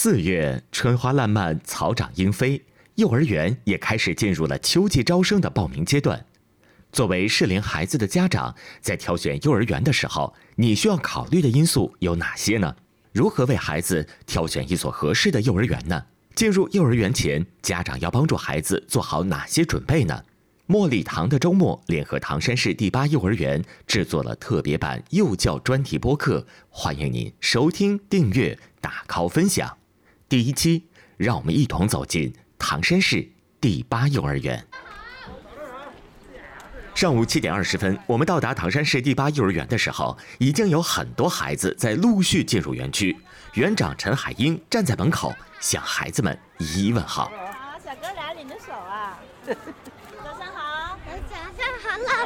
四月，春花烂漫，草长莺飞，幼儿园也开始进入了秋季招生的报名阶段。作为适龄孩子的家长，在挑选幼儿园的时候，你需要考虑的因素有哪些呢？如何为孩子挑选一所合适的幼儿园呢？进入幼儿园前，家长要帮助孩子做好哪些准备呢？茉莉堂的周末联合唐山市第八幼儿园制作了特别版幼教专题播客，欢迎您收听、订阅、打 call、分享。第一期，让我们一同走进唐山市第八幼儿园。上午七点二十分，我们到达唐山市第八幼儿园的时候，已经有很多孩子在陆续进入园区。园长陈海英站在门口，向孩子们一一问好。啊，小哥俩领着手啊。老师好，院长早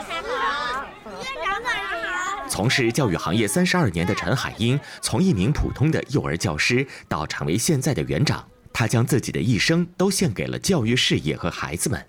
上好。从事教育行业三十二年的陈海英，从一名普通的幼儿教师到成为现在的园长，他将自己的一生都献给了教育事业和孩子们。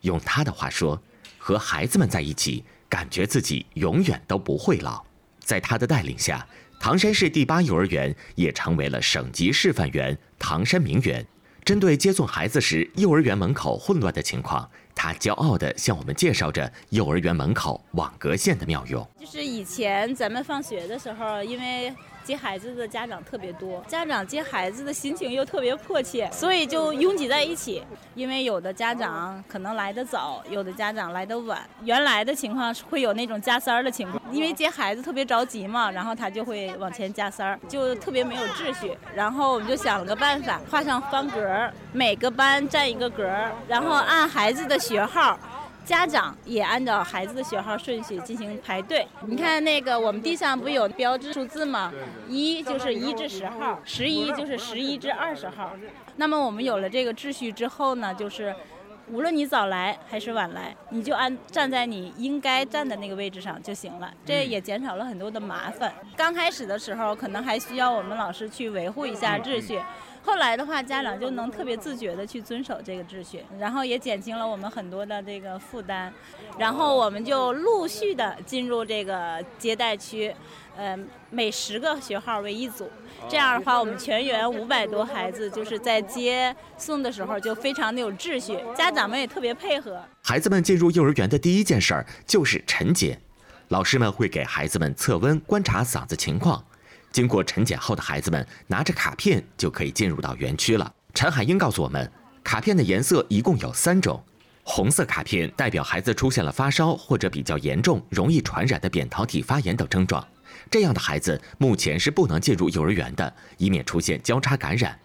用他的话说，和孩子们在一起，感觉自己永远都不会老。在他的带领下，唐山市第八幼儿园也成为了省级示范园——唐山名园。针对接送孩子时幼儿园门口混乱的情况。他骄傲地向我们介绍着幼儿园门口网格线的妙用。就是以前咱们放学的时候，因为接孩子的家长特别多，家长接孩子的心情又特别迫切，所以就拥挤在一起。因为有的家长可能来得早，有的家长来得晚。原来的情况是会有那种加塞儿的情况，因为接孩子特别着急嘛，然后他就会往前加塞儿，就特别没有秩序。然后我们就想了个办法，画上方格，每个班占一个格，然后按孩子的。学号，家长也按照孩子的学号顺序进行排队。你看那个，我们地上不有标志数字吗？一就是一至十号，十一就是十一至二十号。那么我们有了这个秩序之后呢，就是无论你早来还是晚来，你就按站在你应该站的那个位置上就行了。这也减少了很多的麻烦。刚开始的时候，可能还需要我们老师去维护一下秩序。后来的话，家长就能特别自觉的去遵守这个秩序，然后也减轻了我们很多的这个负担，然后我们就陆续的进入这个接待区，呃，每十个学号为一组，这样的话，我们全员五百多孩子就是在接送的时候就非常的有秩序，家长们也特别配合。孩子们进入幼儿园的第一件事儿就是晨检，老师们会给孩子们测温，观察嗓子情况。经过晨检后的孩子们拿着卡片就可以进入到园区了。陈海英告诉我们，卡片的颜色一共有三种，红色卡片代表孩子出现了发烧或者比较严重、容易传染的扁桃体发炎等症状，这样的孩子目前是不能进入幼儿园的，以免出现交叉感染。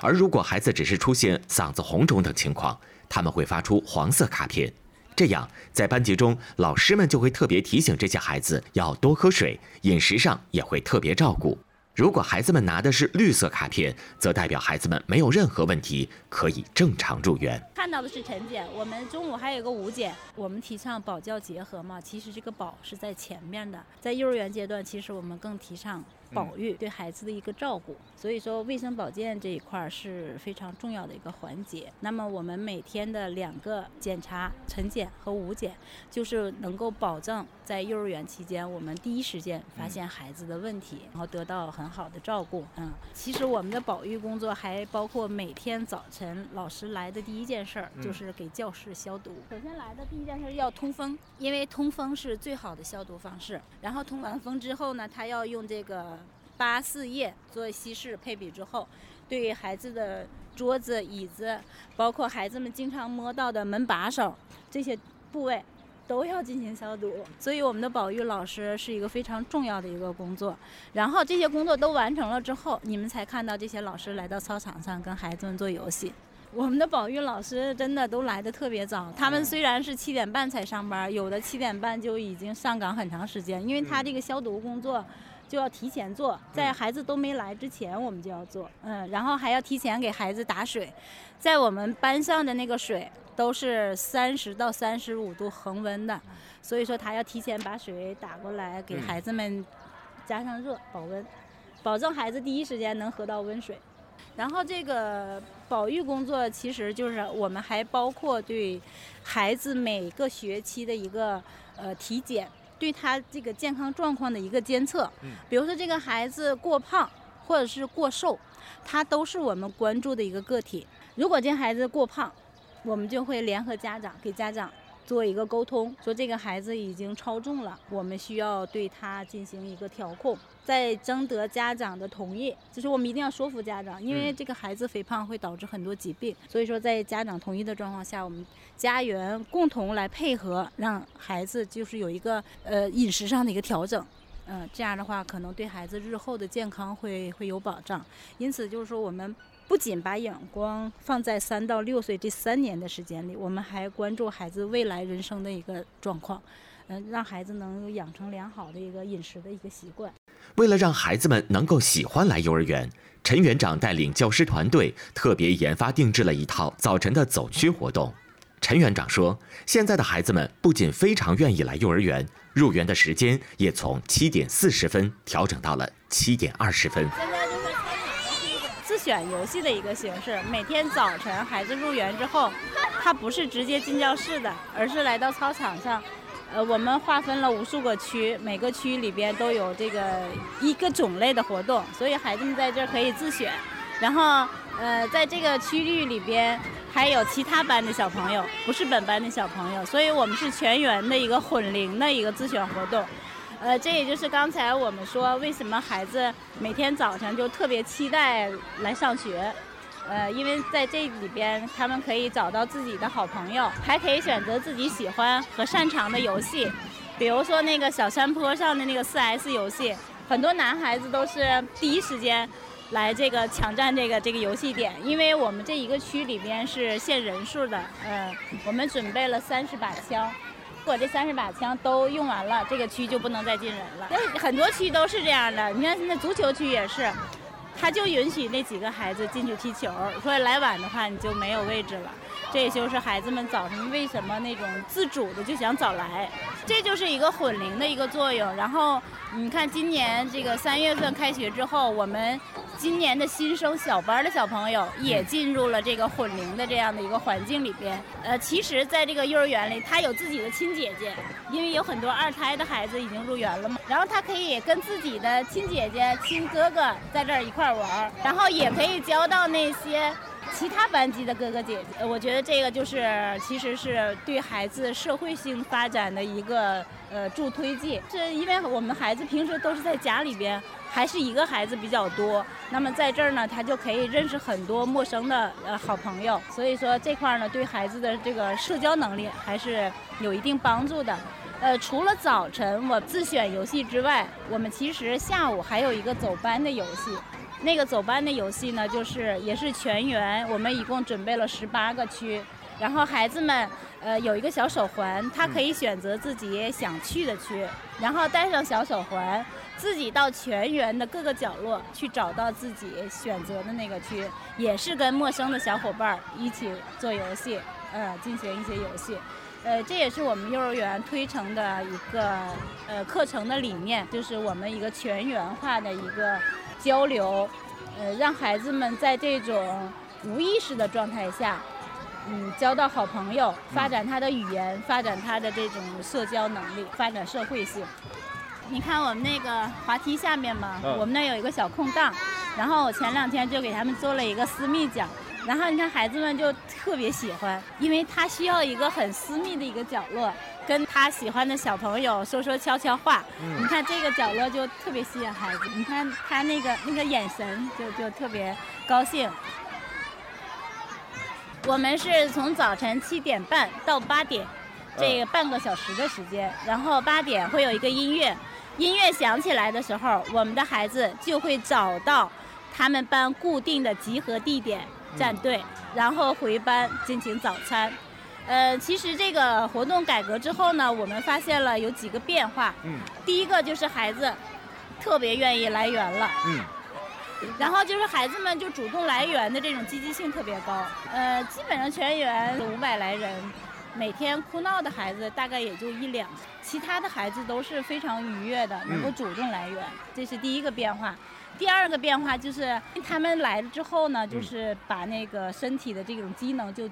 而如果孩子只是出现嗓子红肿等情况，他们会发出黄色卡片。这样，在班级中，老师们就会特别提醒这些孩子要多喝水，饮食上也会特别照顾。如果孩子们拿的是绿色卡片，则代表孩子们没有任何问题，可以正常入园。看到的是晨检，我们中午还有个午检。我们提倡保教结合嘛，其实这个保是在前面的。在幼儿园阶段，其实我们更提倡。保育对孩子的一个照顾，所以说卫生保健这一块是非常重要的一个环节。那么我们每天的两个检查，晨检和午检，就是能够保证在幼儿园期间，我们第一时间发现孩子的问题，然后得到很好的照顾。嗯，其实我们的保育工作还包括每天早晨老师来的第一件事儿就是给教室消毒。首先来的第一件事要通风，因为通风是最好的消毒方式。然后通完风之后呢，他要用这个。八四液做稀释配比之后，对孩子的桌子、椅子，包括孩子们经常摸到的门把手这些部位，都要进行消毒。所以我们的保育老师是一个非常重要的一个工作。然后这些工作都完成了之后，你们才看到这些老师来到操场上跟孩子们做游戏。我们的保育老师真的都来的特别早，他们虽然是七点半才上班，有的七点半就已经上岗很长时间，因为他这个消毒工作。就要提前做，在孩子都没来之前我们就要做，嗯，然后还要提前给孩子打水，在我们班上的那个水都是三十到三十五度恒温的，所以说他要提前把水打过来给孩子们加上热保温，保证孩子第一时间能喝到温水。然后这个保育工作其实就是我们还包括对孩子每个学期的一个呃体检，对他这个健康状况的一个监测。比如说这个孩子过胖或者是过瘦，他都是我们关注的一个个体。如果这孩子过胖，我们就会联合家长给家长。做一个沟通，说这个孩子已经超重了，我们需要对他进行一个调控，在征得家长的同意，就是我们一定要说服家长，因为这个孩子肥胖会导致很多疾病，所以说在家长同意的状况下，我们家园共同来配合，让孩子就是有一个呃饮食上的一个调整，嗯，这样的话可能对孩子日后的健康会会有保障，因此就是说我们。不仅把眼光放在三到六岁这三年的时间里，我们还关注孩子未来人生的一个状况，嗯，让孩子能养成良好的一个饮食的一个习惯。为了让孩子们能够喜欢来幼儿园，陈园长带领教师团队特别研发定制了一套早晨的走区活动。陈园长说，现在的孩子们不仅非常愿意来幼儿园，入园的时间也从七点四十分调整到了七点二十分。选游戏的一个形式，每天早晨孩子入园之后，他不是直接进教室的，而是来到操场上。呃，我们划分了无数个区，每个区里边都有这个一个种类的活动，所以孩子们在这可以自选。然后，呃，在这个区域里边还有其他班的小朋友，不是本班的小朋友，所以我们是全员的一个混龄的一个自选活动。呃，这也就是刚才我们说，为什么孩子每天早晨就特别期待来上学，呃，因为在这里边他们可以找到自己的好朋友，还可以选择自己喜欢和擅长的游戏，比如说那个小山坡上的那个四 S 游戏，很多男孩子都是第一时间来这个抢占这个这个游戏点，因为我们这一个区里边是限人数的，嗯，我们准备了三十把枪。我这三十把枪都用完了，这个区就不能再进人了。那很多区都是这样的，你看现在足球区也是，他就允许那几个孩子进去踢球，所以来晚的话你就没有位置了。这也就是孩子们早晨为什么那种自主的就想早来，这就是一个混龄的一个作用。然后你看今年这个三月份开学之后，我们。今年的新生小班的小朋友也进入了这个混龄的这样的一个环境里边。呃，其实，在这个幼儿园里，他有自己的亲姐姐，因为有很多二胎的孩子已经入园了嘛。然后他可以跟自己的亲姐姐、亲哥哥在这儿一块玩，然后也可以交到那些其他班级的哥哥姐姐。我觉得这个就是，其实是对孩子社会性发展的一个呃助推剂。是因为我们孩子平时都是在家里边。还是一个孩子比较多，那么在这儿呢，他就可以认识很多陌生的呃好朋友，所以说这块儿呢，对孩子的这个社交能力还是有一定帮助的。呃，除了早晨我自选游戏之外，我们其实下午还有一个走班的游戏。那个走班的游戏呢，就是也是全员，我们一共准备了十八个区，然后孩子们呃有一个小手环，他可以选择自己想去的区，然后带上小手环。自己到全员的各个角落去找到自己选择的那个区，也是跟陌生的小伙伴一起做游戏，呃，进行一些游戏，呃，这也是我们幼儿园推崇的一个呃课程的理念，就是我们一个全员化的一个交流，呃，让孩子们在这种无意识的状态下，嗯，交到好朋友，发展他的语言，发展他的这种社交能力，发展社会性。你看我们那个滑梯下面嘛，我们那有一个小空档，然后我前两天就给他们做了一个私密角，然后你看孩子们就特别喜欢，因为他需要一个很私密的一个角落，跟他喜欢的小朋友说说悄悄话。你看这个角落就特别吸引孩子，你看他那个那个眼神就就特别高兴。我们是从早晨七点半到八点，这个半个小时的时间，然后八点会有一个音乐。音乐响起来的时候，我们的孩子就会找到他们班固定的集合地点站队，然后回班进行早餐。呃，其实这个活动改革之后呢，我们发现了有几个变化。嗯。第一个就是孩子特别愿意来园了。嗯。然后就是孩子们就主动来园的这种积极性特别高。呃，基本上全园五百来人，每天哭闹的孩子大概也就一两，其他的孩子都是非常愉悦的，能够主动来园，这是第一个变化。第二个变化就是他们来了之后呢，就是把那个身体的这种机能就。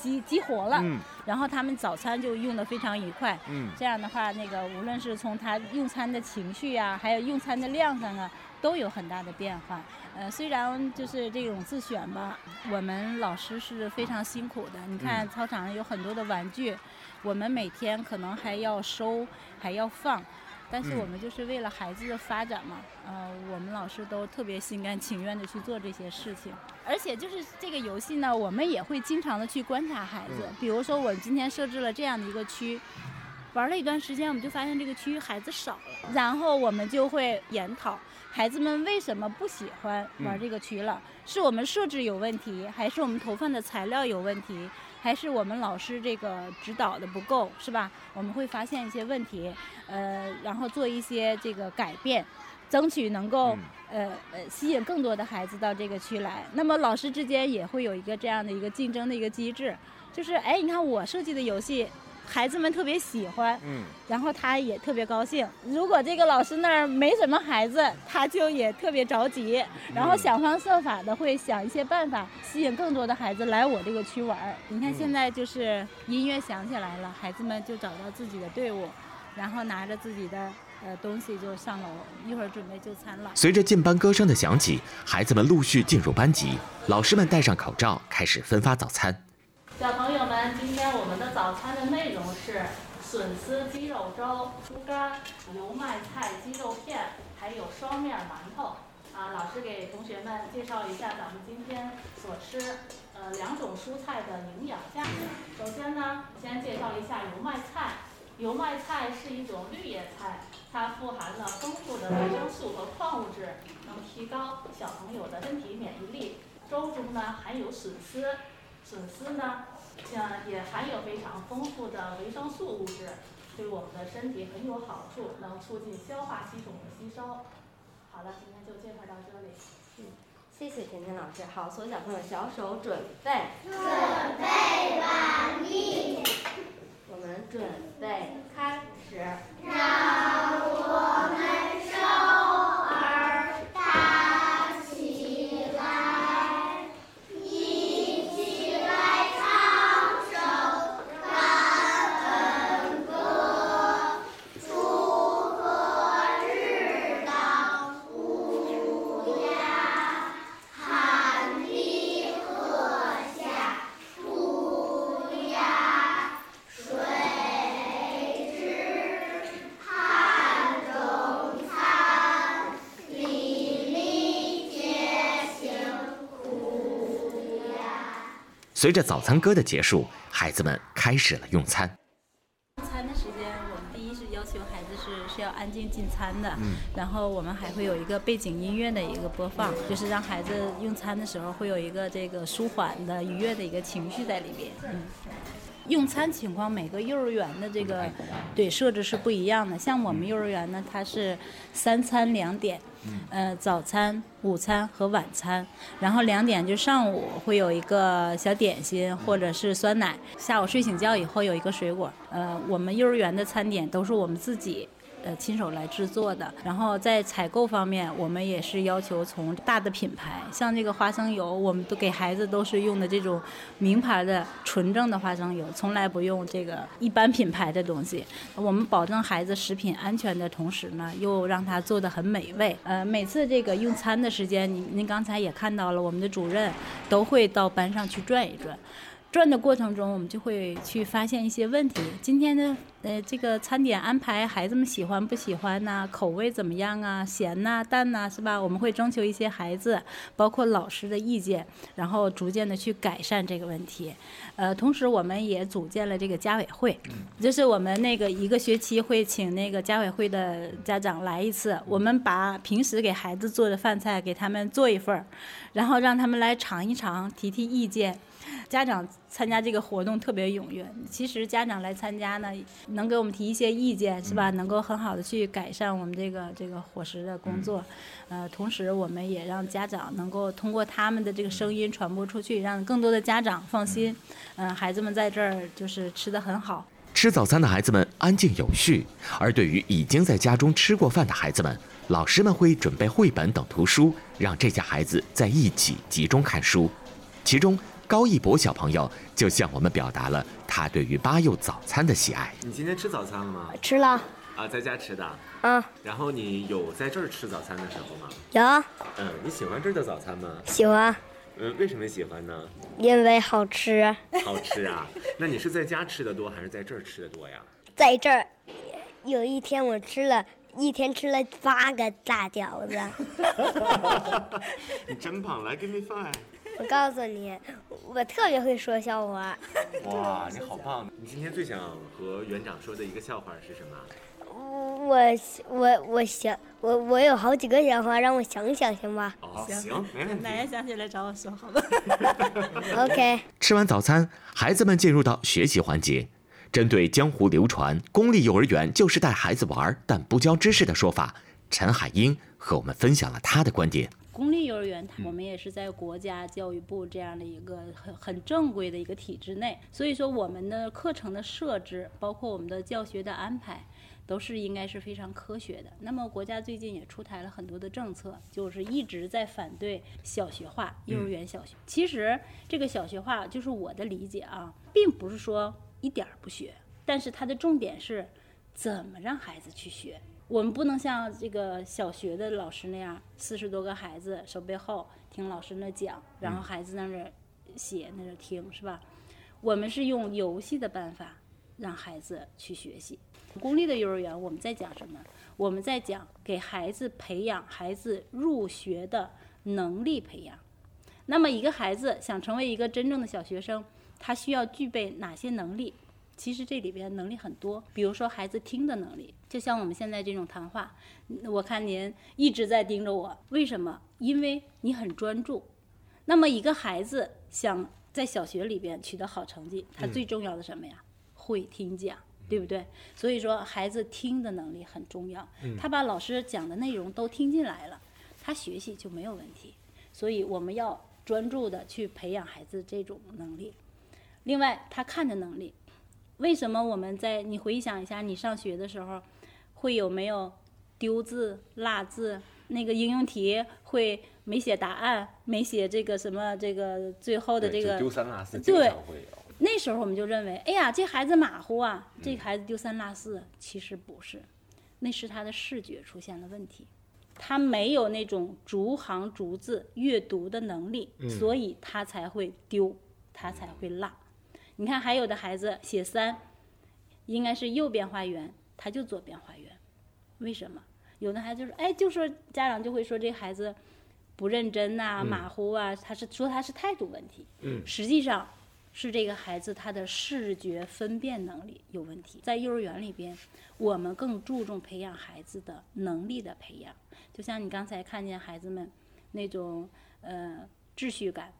激激活了，然后他们早餐就用的非常愉快。嗯，这样的话，那个无论是从他用餐的情绪呀，还有用餐的量上啊，都有很大的变化。呃，虽然就是这种自选吧，我们老师是非常辛苦的。你看操场上有很多的玩具，我们每天可能还要收，还要放。但是我们就是为了孩子的发展嘛，呃，我们老师都特别心甘情愿的去做这些事情。而且就是这个游戏呢，我们也会经常的去观察孩子。比如说，我今天设置了这样的一个区，玩了一段时间，我们就发现这个区域孩子少了，然后我们就会研讨孩子们为什么不喜欢玩这个区了，是我们设置有问题，还是我们投放的材料有问题？还是我们老师这个指导的不够，是吧？我们会发现一些问题，呃，然后做一些这个改变，争取能够呃呃吸引更多的孩子到这个区来。那么老师之间也会有一个这样的一个竞争的一个机制，就是哎，你看我设计的游戏。孩子们特别喜欢，嗯，然后他也特别高兴。如果这个老师那儿没什么孩子，他就也特别着急，然后想方设法的会想一些办法，吸引更多的孩子来我这个区玩。你看现在就是音乐响起来了，孩子们就找到自己的队伍，然后拿着自己的呃东西就上楼，一会儿准备就餐了。随着进班歌声的响起，孩子们陆续进入班级，老师们戴上口罩，开始分发早餐。小朋友们，今天我们的早餐的内容是笋丝鸡肉粥、猪肝、油麦菜鸡肉片，还有双面馒头。啊，老师给同学们介绍一下咱们今天所吃呃两种蔬菜的营养价值。首先呢，先介绍一下油麦菜。油麦菜是一种绿叶菜，它富含了丰富的维生素和矿物质，能提高小朋友的身体免疫力。粥中呢含有笋丝。笋丝呢，像也含有非常丰富的维生素物质，对我们的身体很有好处，能促进消化系统的吸收。好了，今天就介绍到这里。嗯，谢谢甜甜老师。好，所有小朋友，小手准备。准备完毕。我们准备开始。随着早餐歌的结束，孩子们开始了用餐。用餐的时间，我们第一是要求孩子是是要安静进餐的，嗯，然后我们还会有一个背景音乐的一个播放，就是让孩子用餐的时候会有一个这个舒缓的、愉悦的一个情绪在里边，嗯。用餐情况，每个幼儿园的这个对设置是不一样的。像我们幼儿园呢，它是三餐两点，呃，早餐、午餐和晚餐。然后两点就上午会有一个小点心或者是酸奶，下午睡醒觉以后有一个水果。呃，我们幼儿园的餐点都是我们自己。呃，亲手来制作的。然后在采购方面，我们也是要求从大的品牌，像这个花生油，我们都给孩子都是用的这种名牌的纯正的花生油，从来不用这个一般品牌的东西。我们保证孩子食品安全的同时呢，又让他做的很美味。呃，每次这个用餐的时间，您您刚才也看到了，我们的主任都会到班上去转一转。转的过程中，我们就会去发现一些问题。今天的呃这个餐点安排，孩子们喜欢不喜欢呐？口味怎么样啊？咸呐、淡呐，是吧？我们会征求一些孩子，包括老师的意见，然后逐渐的去改善这个问题。呃，同时我们也组建了这个家委会，就是我们那个一个学期会请那个家委会的家长来一次，我们把平时给孩子做的饭菜给他们做一份儿，然后让他们来尝一尝，提提意见。家长参加这个活动特别踊跃。其实家长来参加呢，能给我们提一些意见，是吧？能够很好的去改善我们这个这个伙食的工作，呃，同时我们也让家长能够通过他们的这个声音传播出去，让更多的家长放心，嗯，孩子们在这儿就是吃的很好。吃早餐的孩子们安静有序，而对于已经在家中吃过饭的孩子们，老师们会准备绘本等图书，让这些孩子在一起集中看书。其中，高一博小朋友就向我们表达了他对于八幼早餐的喜爱。你今天吃早餐了吗？吃了，啊，在家吃的。嗯，然后你有在这儿吃早餐的时候吗？有嗯，你喜欢这儿的早餐吗？喜欢，嗯，为什么喜欢呢？因为好吃。好吃啊。那你是在家吃的多还是在这儿吃的多呀？在这儿，有一天我吃了一天吃了八个大饺子。你真棒，来，give me five。我告诉你，我特别会说笑话。哇，你好棒！你今天最想和园长说的一个笑话是什么？我我我想我我有好几个想法，让我想想行吧哦，行，没问题。奶奶想起来找我说好吧。？OK。吃完早餐，孩子们进入到学习环节。针对江湖流传“公立幼儿园就是带孩子玩但不教知识”的说法，陈海英和我们分享了他的观点。公立幼儿园，我们也是在国家教育部这样的一个很很正规的一个体制内，所以说我们的课程的设置，包括我们的教学的安排，都是应该是非常科学的。那么国家最近也出台了很多的政策，就是一直在反对小学化、幼儿园小学。其实这个小学化，就是我的理解啊，并不是说一点儿不学，但是它的重点是怎么让孩子去学。我们不能像这个小学的老师那样，四十多个孩子手背后听老师那讲，然后孩子在那儿写那儿听，是吧？我们是用游戏的办法让孩子去学习。公立的幼儿园我们在讲什么？我们在讲给孩子培养孩子入学的能力培养。那么一个孩子想成为一个真正的小学生，他需要具备哪些能力？其实这里边能力很多，比如说孩子听的能力，就像我们现在这种谈话，我看您一直在盯着我，为什么？因为你很专注。那么一个孩子想在小学里边取得好成绩，他最重要的什么呀？会听讲，对不对？所以说孩子听的能力很重要，他把老师讲的内容都听进来了，他学习就没有问题。所以我们要专注的去培养孩子这种能力。另外，他看的能力。为什么我们在你回想一下，你上学的时候，会有没有丢字、落字？那个应用题会没写答案，没写这个什么这个最后的这个丢三落四，对。那时候我们就认为，哎呀，这孩子马虎啊，这孩子丢三落四。其实不是，那是他的视觉出现了问题，他没有那种逐行逐字阅读的能力，所以他才会丢，他才会落。你看，还有的孩子写三，应该是右边画圆，他就左边画圆，为什么？有的孩子就是，哎，就说家长就会说这孩子不认真呐、马虎啊，他是说他是态度问题。嗯实际上是这个孩子他的视觉分辨能力有问题。在幼儿园里边，我们更注重培养孩子的能力的培养，就像你刚才看见孩子们那种呃秩序感。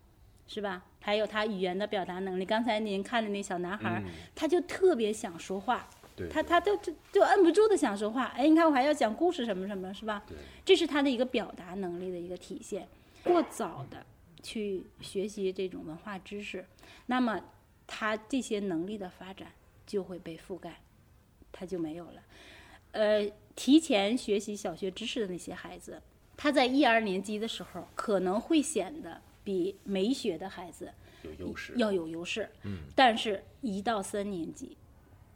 是吧？还有他语言的表达能力。刚才您看的那小男孩儿，他就特别想说话，他他就就就摁不住的想说话。哎，你看我还要讲故事什么什么，是吧？这是他的一个表达能力的一个体现。过早的去学习这种文化知识，那么他这些能力的发展就会被覆盖，他就没有了。呃，提前学习小学知识的那些孩子，他在一二年级的时候可能会显得比没学的孩子有优势。要有优势，嗯，但是一到三年级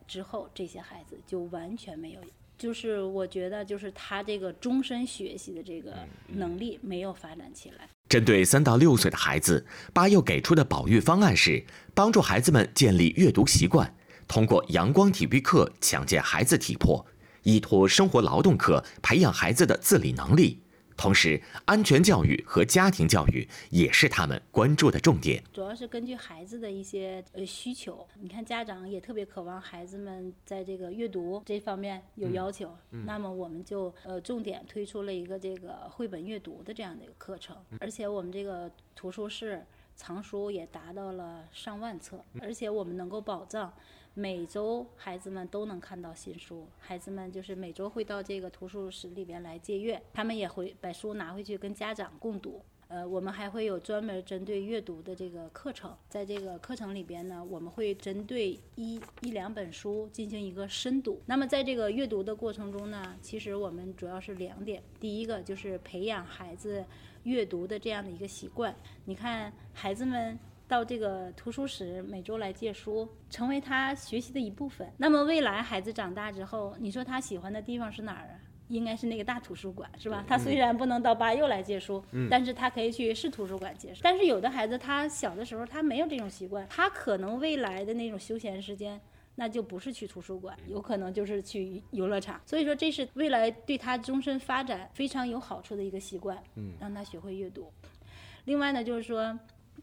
之后，这些孩子就完全没有。就是我觉得，就是他这个终身学习的这个能力没有发展起来。针对三到六岁的孩子，巴幼给出的保育方案是帮助孩子们建立阅读习惯，通过阳光体育课强健孩子体魄，依托生活劳动课培养孩子的自理能力。同时，安全教育和家庭教育也是他们关注的重点。主要是根据孩子的一些呃需求，你看家长也特别渴望孩子们在这个阅读这方面有要求，那么我们就呃重点推出了一个这个绘本阅读的这样的一个课程，而且我们这个图书室藏书也达到了上万册，而且我们能够保障每周孩子们都能看到新书。孩子们就是每周会到这个图书室里边来借阅，他们也会把书拿回去跟家长共读。呃，我们还会有专门针对阅读的这个课程，在这个课程里边呢，我们会针对一一两本书进行一个深读。那么在这个阅读的过程中呢，其实我们主要是两点，第一个就是培养孩子阅读的这样的一个习惯。你看，孩子们到这个图书室每周来借书，成为他学习的一部分。那么未来孩子长大之后，你说他喜欢的地方是哪儿啊？应该是那个大图书馆，是吧？他虽然不能到八幼来借书，但是他可以去市图书馆借书。但是有的孩子他小的时候他没有这种习惯，他可能未来的那种休闲时间，那就不是去图书馆，有可能就是去游乐场。所以说这是未来对他终身发展非常有好处的一个习惯，嗯，让他学会阅读。另外呢，就是说，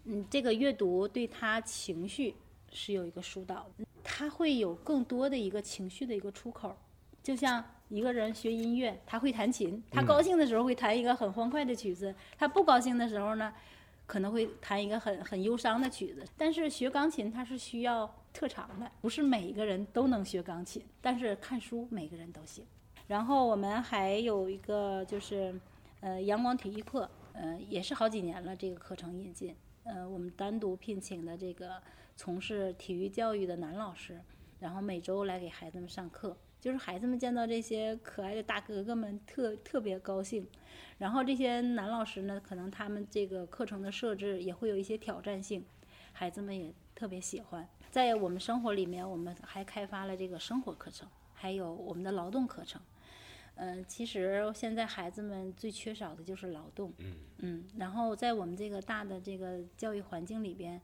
嗯，这个阅读对他情绪是有一个疏导，他会有更多的一个情绪的一个出口，就像。一个人学音乐，他会弹琴。他高兴的时候会弹一个很欢快的曲子，他不高兴的时候呢，可能会弹一个很很忧伤的曲子。但是学钢琴它是需要特长的，不是每一个人都能学钢琴。但是看书每个人都行。然后我们还有一个就是，呃，阳光体育课，呃，也是好几年了这个课程引进，呃，我们单独聘请的这个从事体育教育的男老师，然后每周来给孩子们上课。就是孩子们见到这些可爱的大哥哥们，特特别高兴。然后这些男老师呢，可能他们这个课程的设置也会有一些挑战性，孩子们也特别喜欢。在我们生活里面，我们还开发了这个生活课程，还有我们的劳动课程。嗯，其实现在孩子们最缺少的就是劳动。嗯嗯。然后在我们这个大的这个教育环境里边，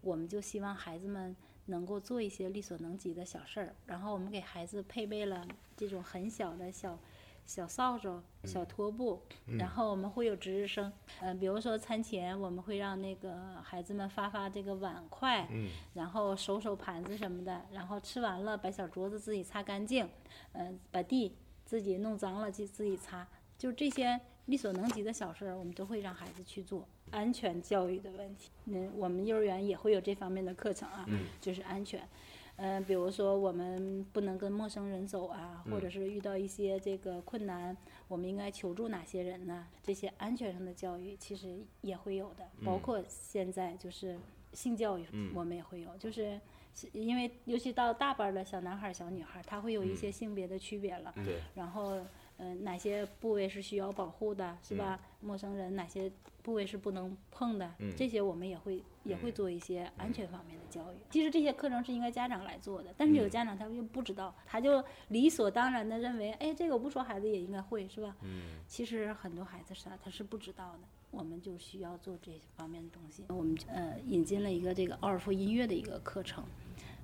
我们就希望孩子们。能够做一些力所能及的小事儿，然后我们给孩子配备了这种很小的小小扫帚、小拖布，然后我们会有值日生，嗯，比如说餐前我们会让那个孩子们发发这个碗筷，然后收收盘子什么的，然后吃完了把小桌子自己擦干净，嗯，把地自己弄脏了就自己擦，就这些力所能及的小事儿，我们都会让孩子去做。安全教育的问题，嗯，我们幼儿园也会有这方面的课程啊，就是安全，嗯，比如说我们不能跟陌生人走啊，或者是遇到一些这个困难，我们应该求助哪些人呢？这些安全上的教育其实也会有的，包括现在就是性教育，我们也会有，就是因为尤其到大班的小男孩、小女孩，他会有一些性别的区别了，对，然后嗯，哪些部位是需要保护的，是吧？陌生人哪些？部位是不能碰的，这些我们也会也会做一些安全方面的教育。其实这些课程是应该家长来做的，但是有家长他又不知道，他就理所当然的认为，哎，这个我不说孩子也应该会，是吧？嗯。其实很多孩子是他是不知道的，我们就需要做这些方面的东西。我们呃引进了一个这个奥尔夫音乐的一个课程，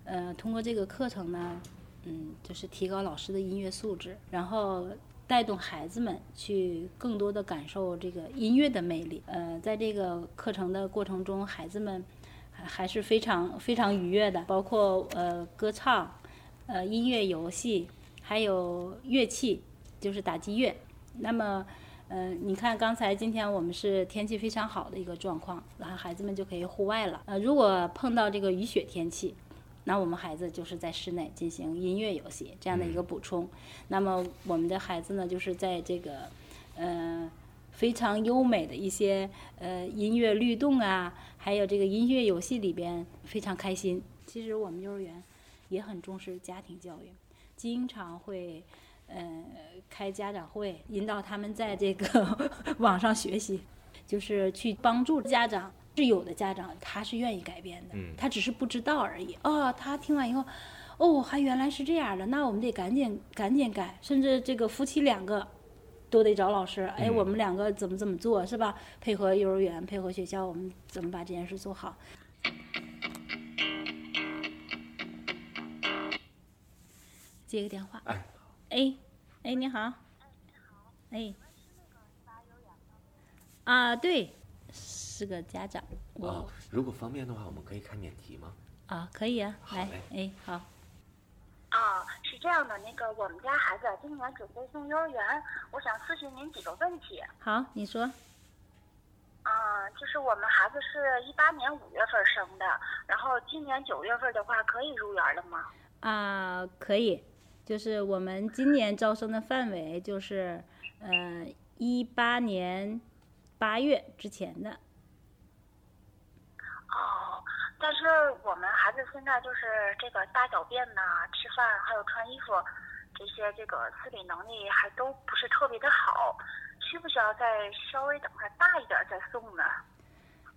呃，通过这个课程呢，嗯，就是提高老师的音乐素质，然后。带动孩子们去更多的感受这个音乐的魅力。呃，在这个课程的过程中，孩子们还是非常非常愉悦的，包括呃歌唱、呃音乐游戏，还有乐器，就是打击乐。那么，呃，你看刚才今天我们是天气非常好的一个状况，然后孩子们就可以户外了。呃，如果碰到这个雨雪天气。那我们孩子就是在室内进行音乐游戏这样的一个补充。那么我们的孩子呢，就是在这个，呃，非常优美的一些呃音乐律动啊，还有这个音乐游戏里边非常开心。其实我们幼儿园也很重视家庭教育，经常会呃开家长会，引导他们在这个 网上学习，就是去帮助家长。是有的家长他是愿意改变的，他只是不知道而已。哦，他听完以后，哦，还原来是这样的，那我们得赶紧赶紧改。甚至这个夫妻两个都得找老师，哎，我们两个怎么怎么做是吧？配合幼儿园，配合学校，我们怎么把这件事做好？接个电话。哎，哎，哎，你好。哎，你好。哎。啊，对。是个家长，哦，如果方便的话，我们可以开免提吗？啊，可以啊，来，哎，好。啊，是这样的，那个我们家孩子今年准备送幼儿园，我想咨询您几个问题。好，你说。啊，就是我们孩子是一八年五月份生的，然后今年九月份的话可以入园了吗？啊，可以，就是我们今年招生的范围就是，呃，一八年八月之前的。哦，但是我们孩子现在就是这个大小便呐、吃饭还有穿衣服这些这个自理能力还都不是特别的好，需不需要再稍微等他大一点再送呢？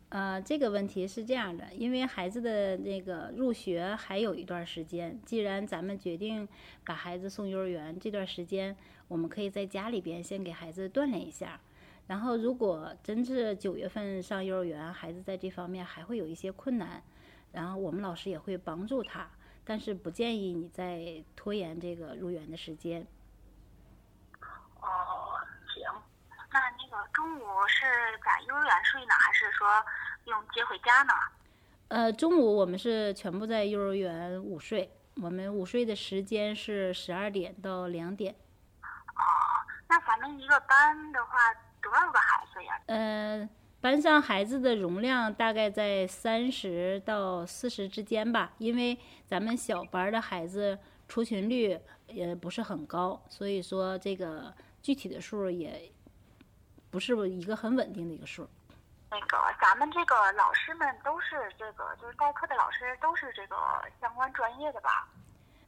呃，这个问题是这样的，因为孩子的那个入学还有一段时间，既然咱们决定把孩子送幼儿园，这段时间我们可以在家里边先给孩子锻炼一下。然后，如果真是九月份上幼儿园，孩子在这方面还会有一些困难，然后我们老师也会帮助他，但是不建议你再拖延这个入园的时间。哦，中午是在幼儿园睡呢，还是说用接回家呢？呃，中午我们是全部在幼儿园午睡，我们午睡的时间是十二点到两点。哦那咱们一个班的话，多少个孩子呀？呃，班上孩子的容量大概在三十到四十之间吧，因为咱们小班的孩子出勤率也不是很高，所以说这个具体的数也不是一个很稳定的一个数。那个咱们这个老师们都是这个，就是代课的老师都是这个相关专业的吧？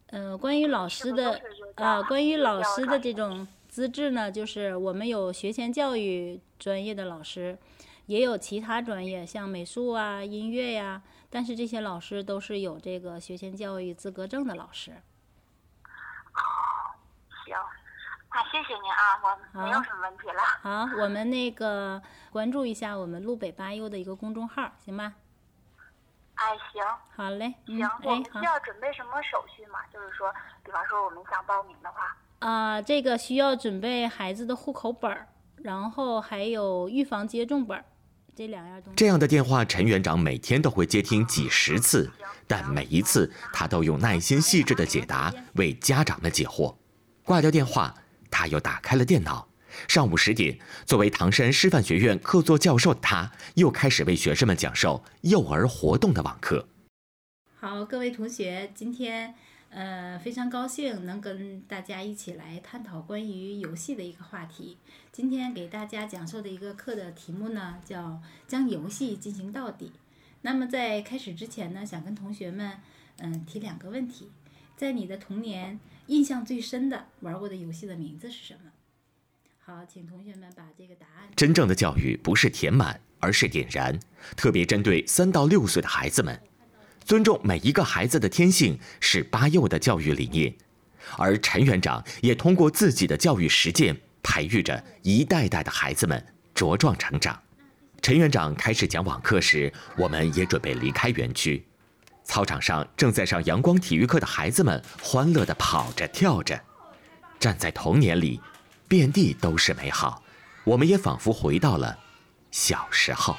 呃，关于老师的是不是都是有教呃，关于老师的这种资质呢，就是我们有学前教育专业的老师，也有其他专业，像美术啊、音乐呀、但是这些老师都是有这个学前教育资格证的老师。行，那谢谢您啊，我没有什么问题了。好，我们那个关注一下我们路北八优的一个公众号，行吗？哎，行好嘞，嗯，行，我哎，需要准备什么手续吗？就是说，比方说我们想报名的话，啊、这个需要准备孩子的户口本儿，然后还有预防接种本儿，这两样东西。这样的电话，陈园长每天都会接听几十次，但每一次他都用耐心细致的解答为家长们解惑。挂掉电话，他又打开了电脑。上午十点，作为唐山师范学院客座教授的他，又开始为学生们讲授幼儿活动的网课。好，各位同学，今天呃非常高兴能跟大家一起来探讨关于游戏的一个话题。今天给大家讲授的一个课的题目呢，叫“将游戏进行到底”。那么在开始之前呢，想跟同学们嗯提两个问题：在你的童年印象最深的玩过的游戏的名字是什么？好，请同学们把这个答案。真正的教育不是填满，而是点燃，特别针对三到六岁的孩子们。尊重每一个孩子的天性是八幼的教育理念，而陈园长也通过自己的教育实践，培育着一代代的孩子们茁壮成长。陈园长开始讲网课时，我们也准备离开园区。操场上正在上阳光体育课的孩子们欢乐地跑着跳着，站在童年里，遍地都是美好。我们也仿佛回到了小时候。